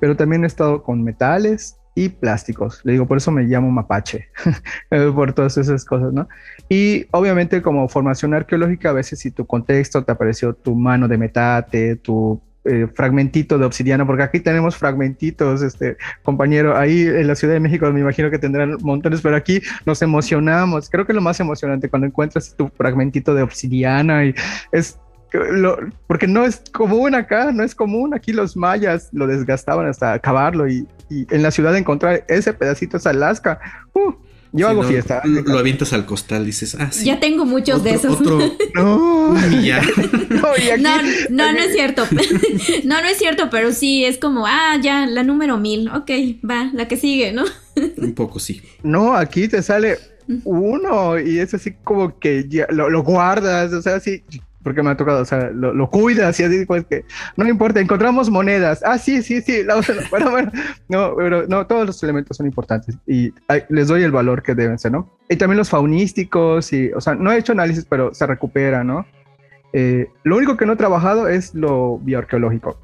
pero también he estado con metales y plásticos. Le digo, por eso me llamo mapache, por todas esas cosas, ¿no? Y obviamente como formación arqueológica, a veces si tu contexto te apareció tu mano de metate, tu eh, fragmentito de obsidiana, porque aquí tenemos fragmentitos, este compañero, ahí en la Ciudad de México me imagino que tendrán montones, pero aquí nos emocionamos. Creo que lo más emocionante cuando encuentras tu fragmentito de obsidiana y es porque no es común acá, no es común. Aquí los mayas lo desgastaban hasta acabarlo y, en la ciudad encontrar ese pedacito es Alaska. Uh, yo hago fiesta. Lo, avientas al costal, dices, ah, sí. Ya tengo muchos de esos. no, ya. no, no, no, es cierto. no, no es cierto, pero sí es como, ah, ya, la número mil. Ok, va, la que sigue, ¿no? Un poco sí. No, aquí te sale uno y es así como que ya lo, lo guardas, o sea, así porque me ha tocado, o sea, lo, cuidas y así, pues que no importa, encontramos monedas. Ah, sí, sí, sí, la, bueno, bueno, no, pero no, todos los elementos son importantes y les doy el valor que deben ser, ¿no? Y también los faunísticos, y, o sea, no he hecho análisis, pero se recupera, ¿no? Eh, lo único que no he trabajado es lo bioarqueológico.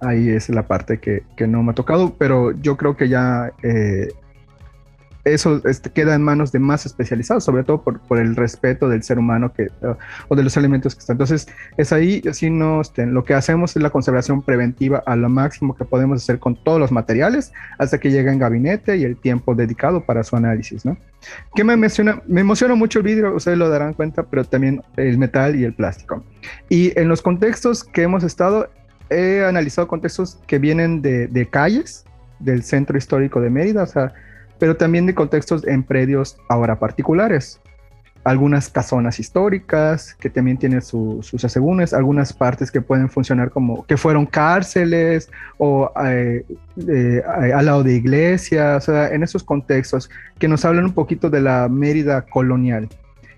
Ahí es la parte que, que no me ha tocado, pero yo creo que ya eh, eso este, queda en manos de más especializados, sobre todo por, por el respeto del ser humano que, o de los elementos que están. Entonces, es ahí, así no, este, lo que hacemos es la conservación preventiva a lo máximo que podemos hacer con todos los materiales hasta que llegue en gabinete y el tiempo dedicado para su análisis, ¿no? ¿Qué me emociona? Me emociona mucho el vidrio, ustedes lo darán cuenta, pero también el metal y el plástico. Y en los contextos que hemos estado, he analizado contextos que vienen de, de calles, del centro histórico de Mérida, o sea, pero también de contextos en predios ahora particulares. Algunas casonas históricas que también tienen sus asegúnes, algunas partes que pueden funcionar como que fueron cárceles o eh, eh, al lado de iglesias, o sea, en esos contextos que nos hablan un poquito de la Mérida colonial.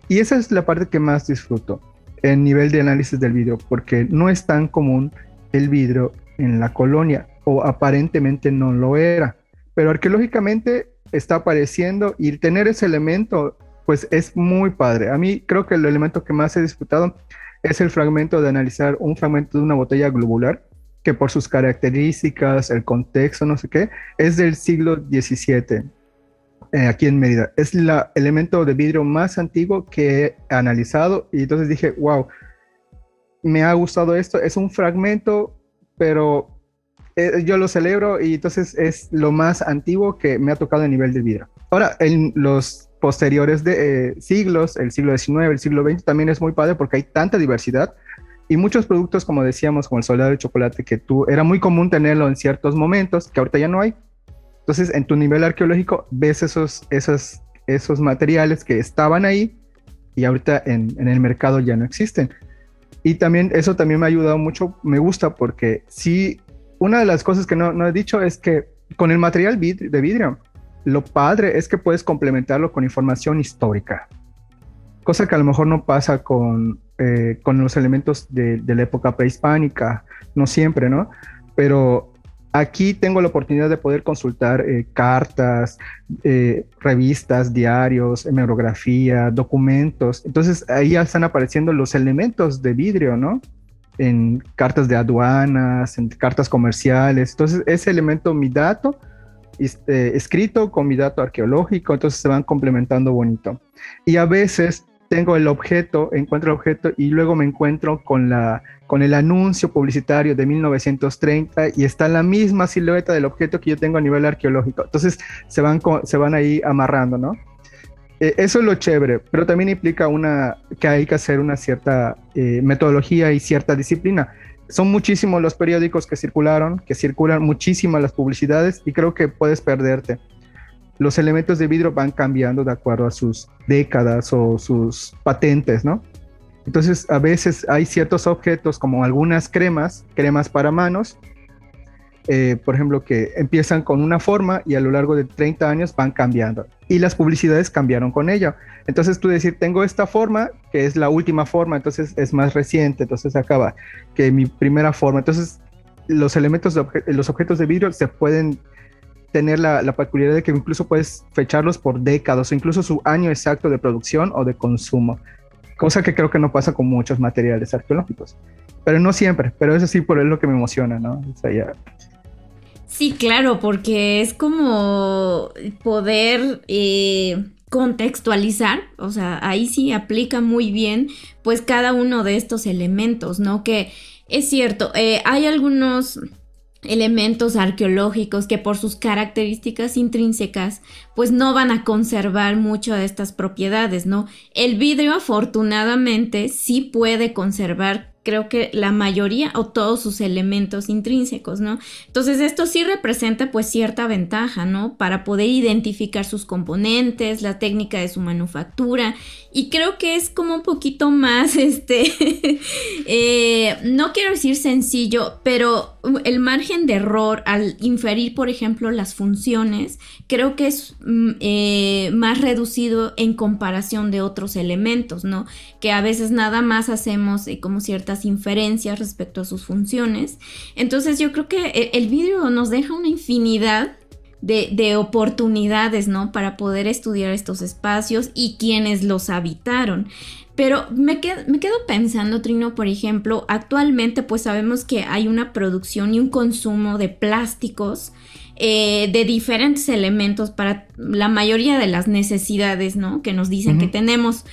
Y esa es la parte que más disfruto en nivel de análisis del vidrio, porque no es tan común el vidrio en la colonia, o aparentemente no lo era. Pero arqueológicamente está apareciendo y tener ese elemento, pues es muy padre. A mí creo que el elemento que más he disfrutado es el fragmento de analizar un fragmento de una botella globular que por sus características, el contexto, no sé qué, es del siglo XVII, eh, aquí en Mérida. Es el elemento de vidrio más antiguo que he analizado y entonces dije, wow, me ha gustado esto. Es un fragmento, pero eh, yo lo celebro y entonces es lo más antiguo que me ha tocado a nivel de vidrio. Ahora, en los posteriores de eh, siglos, el siglo XIX, el siglo XX, también es muy padre porque hay tanta diversidad y muchos productos, como decíamos, como el soldado de chocolate, que tú era muy común tenerlo en ciertos momentos, que ahorita ya no hay. Entonces, en tu nivel arqueológico, ves esos, esos, esos materiales que estaban ahí y ahorita en, en el mercado ya no existen. Y también eso también me ha ayudado mucho, me gusta porque sí una de las cosas que no, he dicho es que con el material de vidrio, lo padre es que puedes complementarlo con información histórica, cosa que a lo mejor no pasa con, eh, con los elementos de, la época prehispánica, no siempre, ¿no? Pero aquí tengo la oportunidad de poder consultar eh, cartas, eh, revistas, diarios, hemerografía, documentos. Entonces ahí ya están apareciendo los elementos de vidrio, ¿no? En cartas de aduanas, en cartas comerciales. Entonces, ese elemento, mi dato, este, escrito con mi dato arqueológico, entonces se van complementando bonito. Y a veces tengo el objeto, encuentro el objeto y luego me encuentro con, la, con el anuncio publicitario de 1930 y está la misma silueta del objeto que yo tengo a nivel arqueológico. Entonces se van, se van ahí amarrando, ¿no? Eh, eso es lo chévere, pero también implica una, que hay que hacer una cierta eh, metodología y cierta disciplina. Son muchísimos los periódicos que circularon, que circulan muchísimas las publicidades y creo que puedes perderte. Los elementos de vidrio van cambiando de acuerdo a sus décadas o sus patentes, ¿no? Entonces, a veces hay ciertos objetos como algunas cremas, cremas para manos, eh, por ejemplo, que empiezan con una forma y a lo largo de 30 años van cambiando. Y las publicidades cambiaron con ello. Entonces tú decir, tengo esta forma, que es la última forma, entonces es más reciente, entonces acaba que mi primera forma. Entonces los elementos, de los objetos de vidrio se pueden tener la, la, peculiaridad de que incluso puedes fecharlos por décadas o incluso su año exacto de producción o de consumo, cosa que creo que no pasa con muchos materiales arqueológicos. Pero no siempre, pero eso sí por es lo que me emociona, ¿no? O sea, ya, Sí, claro, porque es como poder eh, contextualizar, o sea, ahí sí aplica muy bien pues cada uno de estos elementos, ¿no? Que es cierto, eh, hay algunos elementos arqueológicos que por sus características intrínsecas pues no van a conservar mucho de estas propiedades, ¿no? El vidrio afortunadamente sí puede conservar creo que la mayoría o todos sus elementos intrínsecos, ¿no? Entonces esto sí representa pues cierta ventaja, ¿no? Para poder identificar sus componentes, la técnica de su manufactura y creo que es como un poquito más, este, eh, no quiero decir sencillo, pero el margen de error al inferir, por ejemplo, las funciones, creo que es mm, eh, más reducido en comparación de otros elementos, ¿no? Que a veces nada más hacemos eh, como ciertas inferencias respecto a sus funciones. Entonces yo creo que el vidrio nos deja una infinidad de, oportunidades, ¿no? Para poder estudiar estos espacios y quienes los habitaron. Pero me, me quedo pensando, Trino, por ejemplo, actualmente pues sabemos que hay una producción y un consumo de plásticos eh, de diferentes elementos para la mayoría de las necesidades, ¿no? Que nos dicen que tenemos.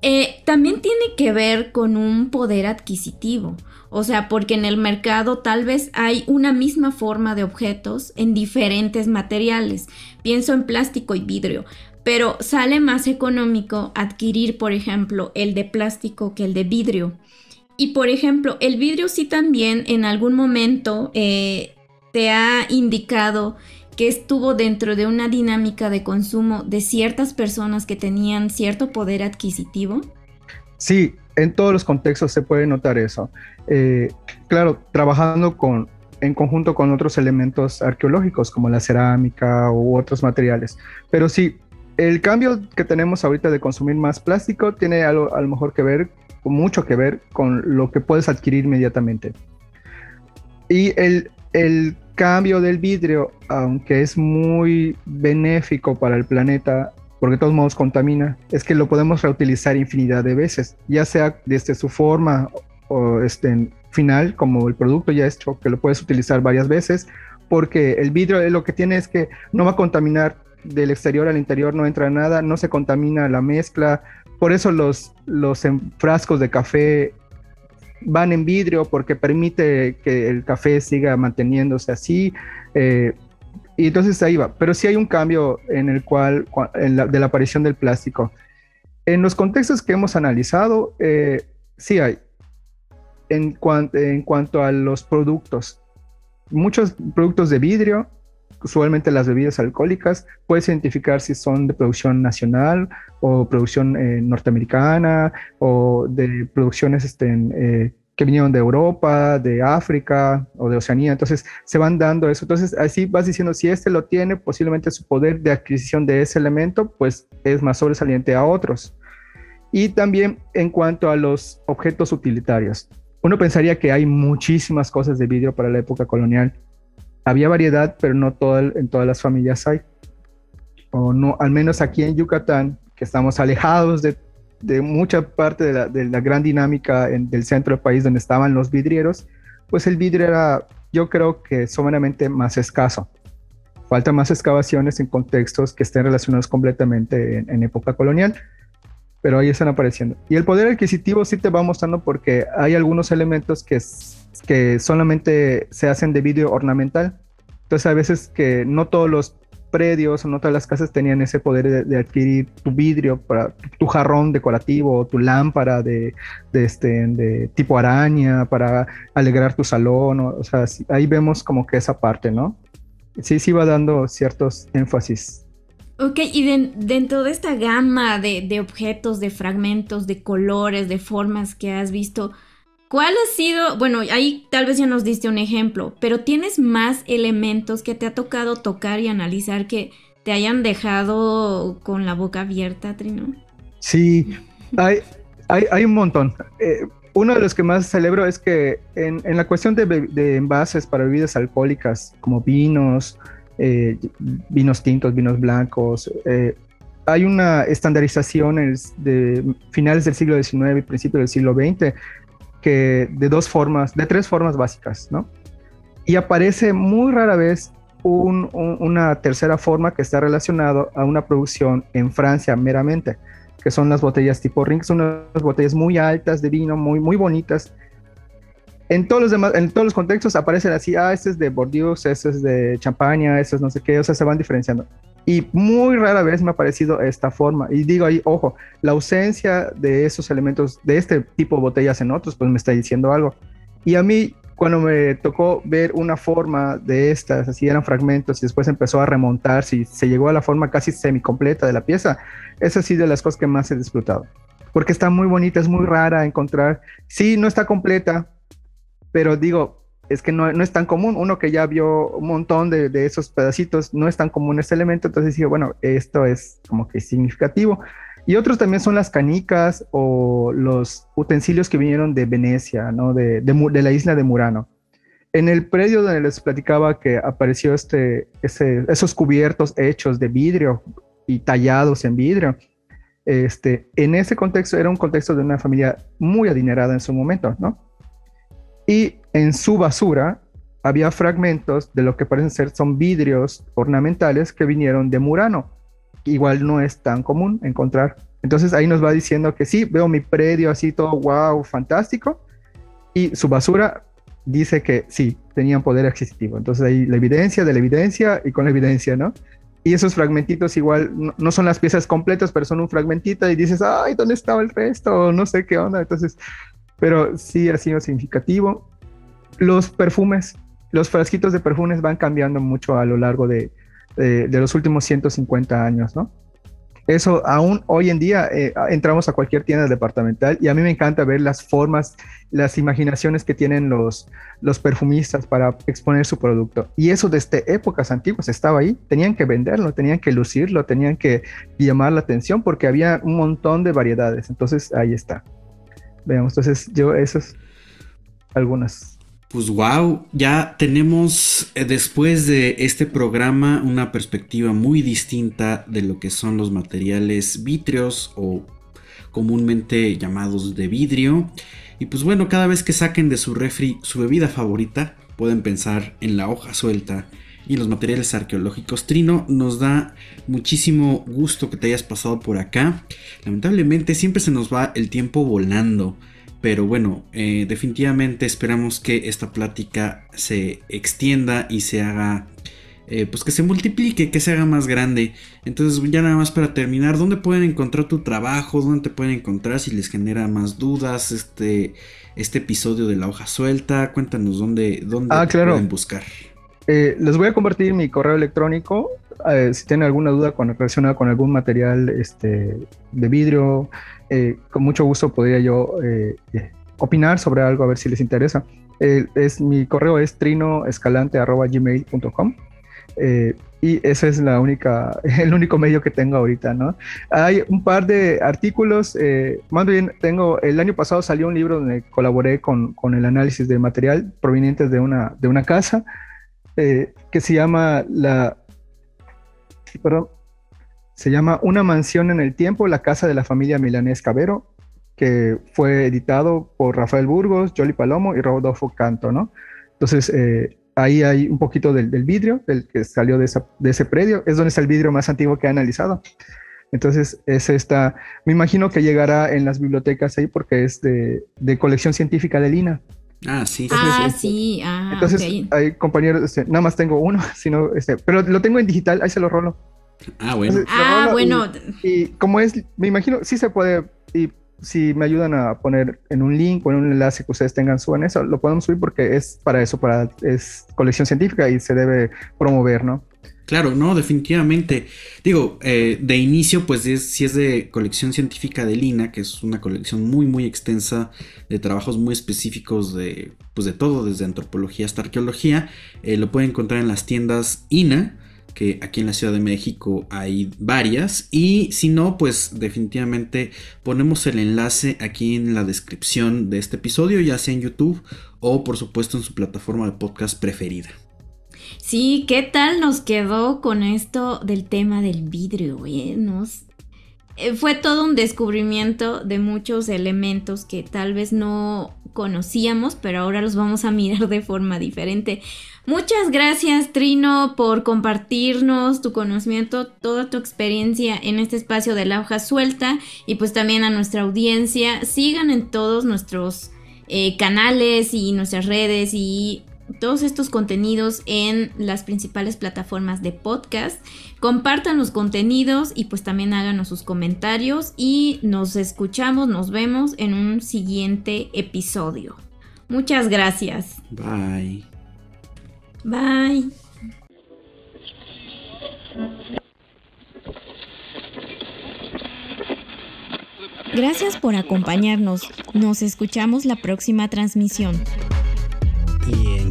Eh, también tiene que ver con un poder adquisitivo. O sea, porque en el mercado tal vez hay una misma forma de objetos en diferentes materiales. Pienso en plástico y vidrio. Pero sale más económico adquirir, por ejemplo, el de plástico que el de vidrio. Y por ejemplo, el vidrio sí también en algún momento eh, te ha indicado que estuvo dentro de una dinámica de consumo de ciertas personas que tenían cierto poder adquisitivo. Sí, en todos los contextos se puede notar eso. Eh, claro, trabajando con, en conjunto con otros elementos arqueológicos como la cerámica u otros materiales. Pero sí, el cambio que tenemos ahorita de consumir más plástico tiene algo, a lo mejor que ver, mucho que ver con lo que puedes adquirir inmediatamente. Y el, el cambio del vidrio, aunque es muy benéfico para el planeta, porque de todos modos contamina, es que lo podemos reutilizar infinidad de veces, ya sea desde su forma o este, final, como el producto ya hecho, que lo puedes utilizar varias veces, porque el vidrio lo que tiene es que no va a contaminar del exterior al interior, no entra nada, no se contamina la mezcla, por eso los, los frascos de café van en vidrio porque permite que el café siga manteniéndose así. Eh, y entonces ahí va. Pero sí hay un cambio en el cual, de la aparición del plástico. En los contextos que hemos analizado, eh, sí hay. En, en cuanto a los productos, muchos productos de vidrio, usualmente las bebidas alcohólicas, puedes identificar si son de producción nacional o producción eh, norteamericana o de producciones este, eh, que vinieron de Europa, de África o de Oceanía. Entonces se van dando eso. Entonces así vas diciendo, si este lo tiene, posiblemente su poder de adquisición de ese elemento pues es más sobresaliente a otros. Y también en cuanto a los objetos utilitarios. Uno pensaría que hay muchísimas cosas de vidrio para la época colonial. Había variedad, pero no todo, en todas las familias hay. O no, al menos aquí en Yucatán, que estamos alejados de de mucha parte de la, gran dinámica en, del centro del país donde estaban los vidrieros, pues el vidrio era, yo creo que someramente más escaso. Falta más excavaciones en contextos que estén relacionados completamente en, época colonial, pero ahí están apareciendo. Y el poder adquisitivo sí te va mostrando porque hay algunos elementos que, que solamente se hacen de vidrio ornamental. Entonces, a veces que no todos los predios o no todas las casas tenían ese poder de, adquirir tu vidrio para tu jarrón decorativo, tu lámpara de, este, de tipo araña para alegrar tu salón. O, sea, ahí vemos como que esa parte, ¿no? Sí, sí va dando ciertos énfasis. Ok, y dentro de esta gama de, de objetos, de fragmentos, de colores, de formas que has visto, ¿Cuál ha sido, bueno, ahí tal vez ya nos diste un ejemplo, pero tienes más elementos que te ha tocado tocar y analizar que te hayan dejado con la boca abierta, Trino? Sí, hay, hay, un montón. Eh, uno de los que más celebro es que en, la cuestión de, envases para bebidas alcohólicas, como vinos, eh, vinos tintos, vinos blancos, eh, hay una estandarización de finales del siglo XIX y principios del siglo XX de dos formas, de tres formas básicas, ¿no? Y aparece muy rara vez una tercera forma que está relacionado a una producción en Francia meramente, que son las botellas tipo ring, son unas botellas muy altas de vino, muy, muy bonitas, en todos los demás, en todos los contextos aparecen así, ah, este es de Bordeaux, este es de champaña, este es no sé qué, o sea, se van diferenciando. Y muy rara vez me ha parecido esta forma. Y digo ahí, ojo, la ausencia de esos elementos, de este tipo de botellas en otros, pues me está diciendo algo. Y a mí, cuando me tocó ver una forma de estas, así eran fragmentos y después empezó a remontarse y se llegó a la forma casi semicompleta de la pieza, es así de las cosas que más he disfrutado. Porque está muy bonita, es muy rara encontrar. Sí, no está completa, pero digo, es que no, no, es tan común. Uno que ya vio un montón de, esos pedacitos, no es tan común este elemento, entonces dije, bueno, esto es como que significativo. Y otros también son las canicas o los utensilios que vinieron de Venecia, ¿no? De, de, de la isla de Murano. En el predio donde les platicaba que apareció este, ese, esos cubiertos hechos de vidrio y tallados en vidrio, este, en ese contexto era un contexto de una familia muy adinerada en su momento, ¿no? Y en su basura había fragmentos de lo que parecen ser son vidrios ornamentales que vinieron de Murano. Igual no es tan común encontrar. Entonces ahí nos va diciendo que sí, veo mi predio así todo wow, fantástico. Y su basura dice que sí, tenían poder adquisitivo. Entonces ahí la evidencia de la evidencia y con la evidencia, ¿no? Y esos fragmentitos igual no, son las piezas completas, pero son un fragmentito y dices, ay, ¿dónde estaba el resto? No sé qué onda. Entonces pero sí ha sido significativo. Los perfumes, los frasquitos de perfumes van cambiando mucho a lo largo de, los últimos 150 años, ¿no? Eso aún hoy en día eh, entramos a cualquier tienda departamental y a mí me encanta ver las formas, las imaginaciones que tienen los, los perfumistas para exponer su producto. Y eso desde épocas antiguas estaba ahí. Tenían que venderlo, tenían que lucirlo, tenían que llamar la atención porque había un montón de variedades. Entonces ahí está. Veamos, entonces yo esas algunas. Pues wow, ya tenemos eh, después de este programa una perspectiva muy distinta de lo que son los materiales vítreos o comúnmente llamados de vidrio. Y pues bueno, cada vez que saquen de su refri su bebida favorita, pueden pensar en la hoja suelta y los materiales arqueológicos. Trino, nos da muchísimo gusto que te hayas pasado por acá. Lamentablemente siempre se nos va el tiempo volando. Pero bueno, eh, definitivamente esperamos que esta plática se extienda y se haga, eh, pues que se multiplique, que se haga más grande. Entonces ya nada más para terminar, ¿dónde pueden encontrar tu trabajo? ¿Dónde te pueden encontrar si les genera más dudas este, este episodio de la hoja suelta? Cuéntanos dónde, dónde ah, te claro. pueden buscar. Eh, les voy a compartir mi correo electrónico. Eh, si tienen alguna duda con, relacionada con algún material este, de vidrio, eh, con mucho gusto podría yo eh, opinar sobre algo a ver si les interesa. es, mi correo es trinoescalante.gmail.com y ese es la única, el único medio que tengo ahorita, ¿no? Hay un par de artículos, más bien tengo, el año pasado salió un libro donde colaboré con, con el análisis de material provenientes de una, de una casa, eh, que se llama la, se llama Una mansión en el tiempo, la casa de la familia Milanés Cabero, que fue editado por Rafael Burgos, Jolly Palomo y Rodolfo Canto, ¿no? Entonces, eh, ahí hay un poquito del, vidrio, del que salió de, de ese predio, es donde está el vidrio más antiguo que he analizado. Entonces, es esta, me imagino que llegará en las bibliotecas ahí porque es de, de colección científica de Lina. Ah, sí. Ah, sí. Ah, entonces, okay. hay compañeros, este, nada más tengo uno, sino, este, pero lo tengo en digital, ahí se lo rolo. Ah, bueno. Entonces, ah, bueno. Y, y, como es, me imagino, sí se puede, y si me ayudan a poner en un link o en un enlace que ustedes tengan, suban eso, lo podemos subir porque es para eso, para, es colección científica y se debe promover, ¿no? Claro, no, definitivamente. Digo, eh, de inicio, pues es, si es de colección científica de Lina, que es una colección muy, muy extensa de trabajos muy específicos de, pues de todo, desde antropología hasta arqueología, eh, lo pueden encontrar en las tiendas INA, que aquí en la Ciudad de México hay varias, y si no, pues definitivamente ponemos el enlace aquí en la descripción de este episodio, ya sea en YouTube o por supuesto en su plataforma de podcast preferida. Sí, ¿qué tal nos quedó con esto del tema del vidrio? Eh? Nos... Fue todo un descubrimiento de muchos elementos que tal vez no conocíamos, pero ahora los vamos a mirar de forma diferente. Muchas gracias Trino por compartirnos tu conocimiento, toda tu experiencia en este espacio de la hoja suelta y pues también a nuestra audiencia. Sigan en todos nuestros eh, canales y nuestras redes y todos estos contenidos en las principales plataformas de podcast. Compartan los contenidos y pues también háganos sus comentarios y nos escuchamos, nos vemos en un siguiente episodio. Muchas gracias. Bye. Bye. Gracias por acompañarnos. Nos escuchamos la próxima transmisión.